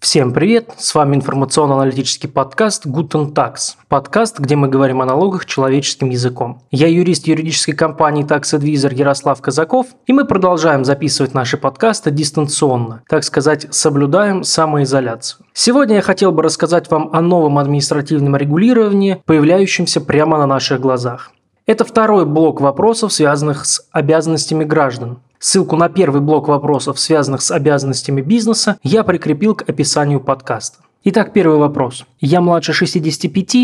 Всем привет! С вами информационно-аналитический подкаст Guten Tax. Подкаст, где мы говорим о налогах человеческим языком. Я юрист юридической компании Tax Advisor Ярослав Казаков, и мы продолжаем записывать наши подкасты дистанционно, так сказать, соблюдаем самоизоляцию. Сегодня я хотел бы рассказать вам о новом административном регулировании, появляющемся прямо на наших глазах. Это второй блок вопросов, связанных с обязанностями граждан. Ссылку на первый блок вопросов, связанных с обязанностями бизнеса, я прикрепил к описанию подкаста. Итак, первый вопрос. Я младше 65,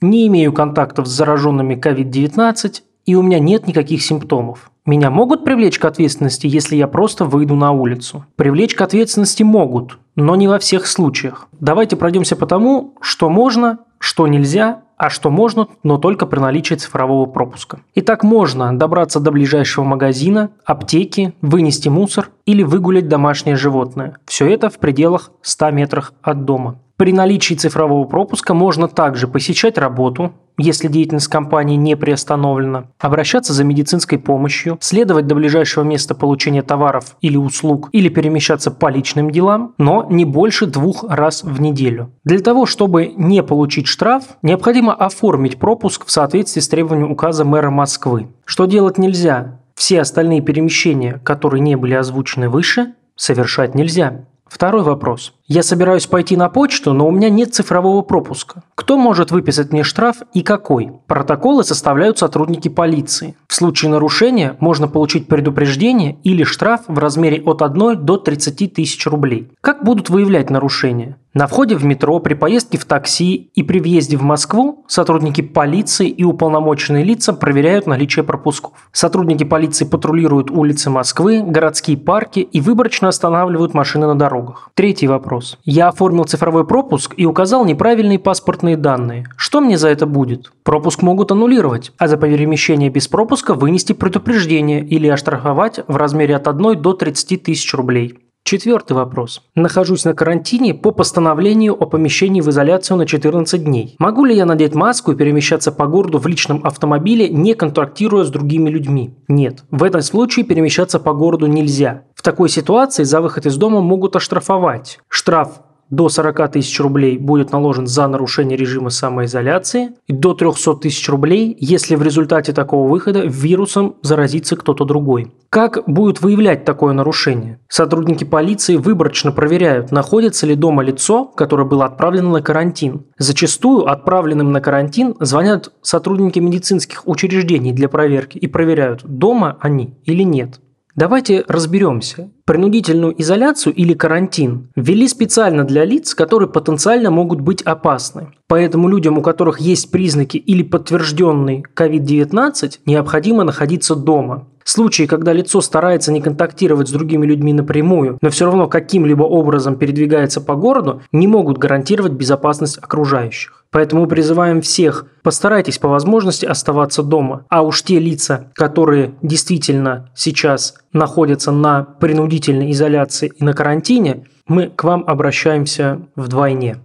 не имею контактов с зараженными COVID-19 и у меня нет никаких симптомов. Меня могут привлечь к ответственности, если я просто выйду на улицу? Привлечь к ответственности могут, но не во всех случаях. Давайте пройдемся по тому, что можно, что нельзя а что можно, но только при наличии цифрового пропуска. Итак, можно добраться до ближайшего магазина, аптеки, вынести мусор или выгулять домашнее животное. Все это в пределах 100 метрах от дома. При наличии цифрового пропуска можно также посещать работу, если деятельность компании не приостановлена, обращаться за медицинской помощью, следовать до ближайшего места получения товаров или услуг или перемещаться по личным делам, но не больше двух раз в неделю. Для того, чтобы не получить штраф, необходимо оформить пропуск в соответствии с требованием указа мэра Москвы. Что делать нельзя? Все остальные перемещения, которые не были озвучены выше, совершать нельзя. Второй вопрос. Я собираюсь пойти на почту, но у меня нет цифрового пропуска. Кто может выписать мне штраф и какой? Протоколы составляют сотрудники полиции. В случае нарушения можно получить предупреждение или штраф в размере от 1 до 30 тысяч рублей. Как будут выявлять нарушения? На входе в метро, при поездке в такси и при въезде в Москву сотрудники полиции и уполномоченные лица проверяют наличие пропусков. Сотрудники полиции патрулируют улицы Москвы, городские парки и выборочно останавливают машины на дорогах. Третий вопрос. Я оформил цифровой пропуск и указал неправильные паспортные данные. Что мне за это будет? Пропуск могут аннулировать, а за перемещение без пропуска вынести предупреждение или оштрафовать в размере от 1 до 30 тысяч рублей. Четвертый вопрос. Нахожусь на карантине по постановлению о помещении в изоляцию на 14 дней. Могу ли я надеть маску и перемещаться по городу в личном автомобиле, не контактируя с другими людьми? Нет. В этом случае перемещаться по городу нельзя. В такой ситуации за выход из дома могут оштрафовать. Штраф до 40 тысяч рублей будет наложен за нарушение режима самоизоляции и до 300 тысяч рублей, если в результате такого выхода вирусом заразится кто-то другой. Как будет выявлять такое нарушение? Сотрудники полиции выборочно проверяют, находится ли дома лицо, которое было отправлено на карантин. Зачастую отправленным на карантин звонят сотрудники медицинских учреждений для проверки и проверяют, дома они или нет. Давайте разберемся. Принудительную изоляцию или карантин ввели специально для лиц, которые потенциально могут быть опасны. Поэтому людям, у которых есть признаки или подтвержденный COVID-19, необходимо находиться дома. Случаи, когда лицо старается не контактировать с другими людьми напрямую, но все равно каким-либо образом передвигается по городу, не могут гарантировать безопасность окружающих. Поэтому призываем всех, постарайтесь по возможности оставаться дома. А уж те лица, которые действительно сейчас находятся на принудительной изоляции и на карантине, мы к вам обращаемся вдвойне.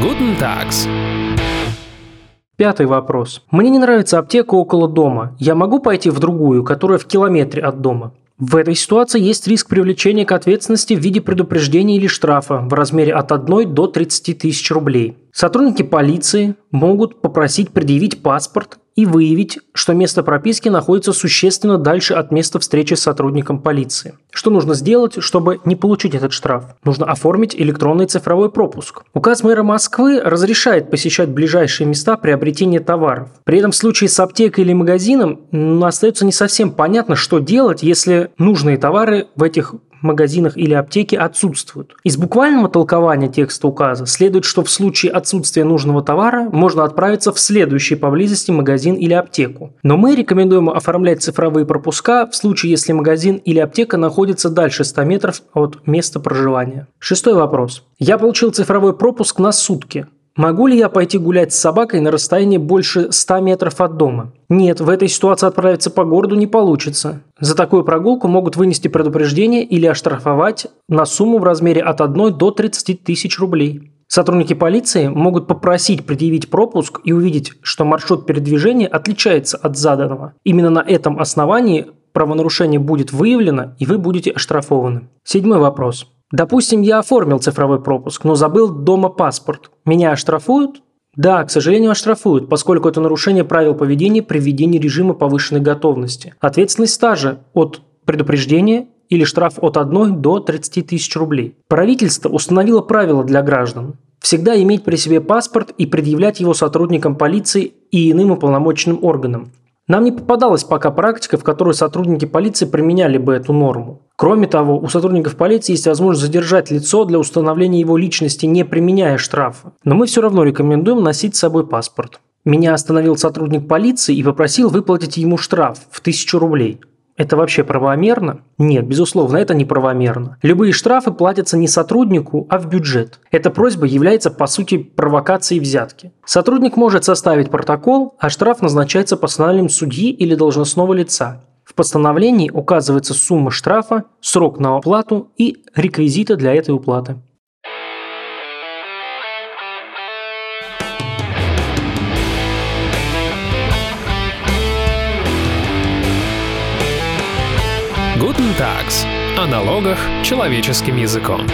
Guten Tags. Пятый вопрос. Мне не нравится аптека около дома. Я могу пойти в другую, которая в километре от дома? В этой ситуации есть риск привлечения к ответственности в виде предупреждения или штрафа в размере от 1 до 30 тысяч рублей. Сотрудники полиции могут попросить предъявить паспорт и выявить, что место прописки находится существенно дальше от места встречи с сотрудником полиции. Что нужно сделать, чтобы не получить этот штраф? Нужно оформить электронный цифровой пропуск. Указ мэра Москвы разрешает посещать ближайшие места приобретения товаров. При этом в случае с аптекой или магазином остается не совсем понятно, что делать, если нужные товары в этих магазинах или аптеке отсутствуют. Из буквального толкования текста указа следует, что в случае отсутствия нужного товара можно отправиться в следующий поблизости магазин или аптеку. Но мы рекомендуем оформлять цифровые пропуска в случае, если магазин или аптека находится дальше 100 метров от места проживания. Шестой вопрос. Я получил цифровой пропуск на сутки. Могу ли я пойти гулять с собакой на расстоянии больше 100 метров от дома? Нет, в этой ситуации отправиться по городу не получится. За такую прогулку могут вынести предупреждение или оштрафовать на сумму в размере от 1 до 30 тысяч рублей. Сотрудники полиции могут попросить предъявить пропуск и увидеть, что маршрут передвижения отличается от заданного. Именно на этом основании правонарушение будет выявлено и вы будете оштрафованы. Седьмой вопрос. Допустим, я оформил цифровой пропуск, но забыл дома паспорт. Меня оштрафуют? Да, к сожалению, оштрафуют, поскольку это нарушение правил поведения при введении режима повышенной готовности. Ответственность стажа от предупреждения или штраф от 1 до 30 тысяч рублей. Правительство установило правила для граждан. Всегда иметь при себе паспорт и предъявлять его сотрудникам полиции и иным уполномоченным органам. Нам не попадалась пока практика, в которой сотрудники полиции применяли бы эту норму. Кроме того, у сотрудников полиции есть возможность задержать лицо для установления его личности, не применяя штрафа. Но мы все равно рекомендуем носить с собой паспорт. Меня остановил сотрудник полиции и попросил выплатить ему штраф в 1000 рублей. Это вообще правомерно? Нет, безусловно, это неправомерно. Любые штрафы платятся не сотруднику, а в бюджет. Эта просьба является, по сути, провокацией взятки. Сотрудник может составить протокол, а штраф назначается постановлением судьи или должностного лица. В постановлении указывается сумма штрафа, срок на оплату и реквизиты для этой уплаты. Tags. О налогах человеческим языком.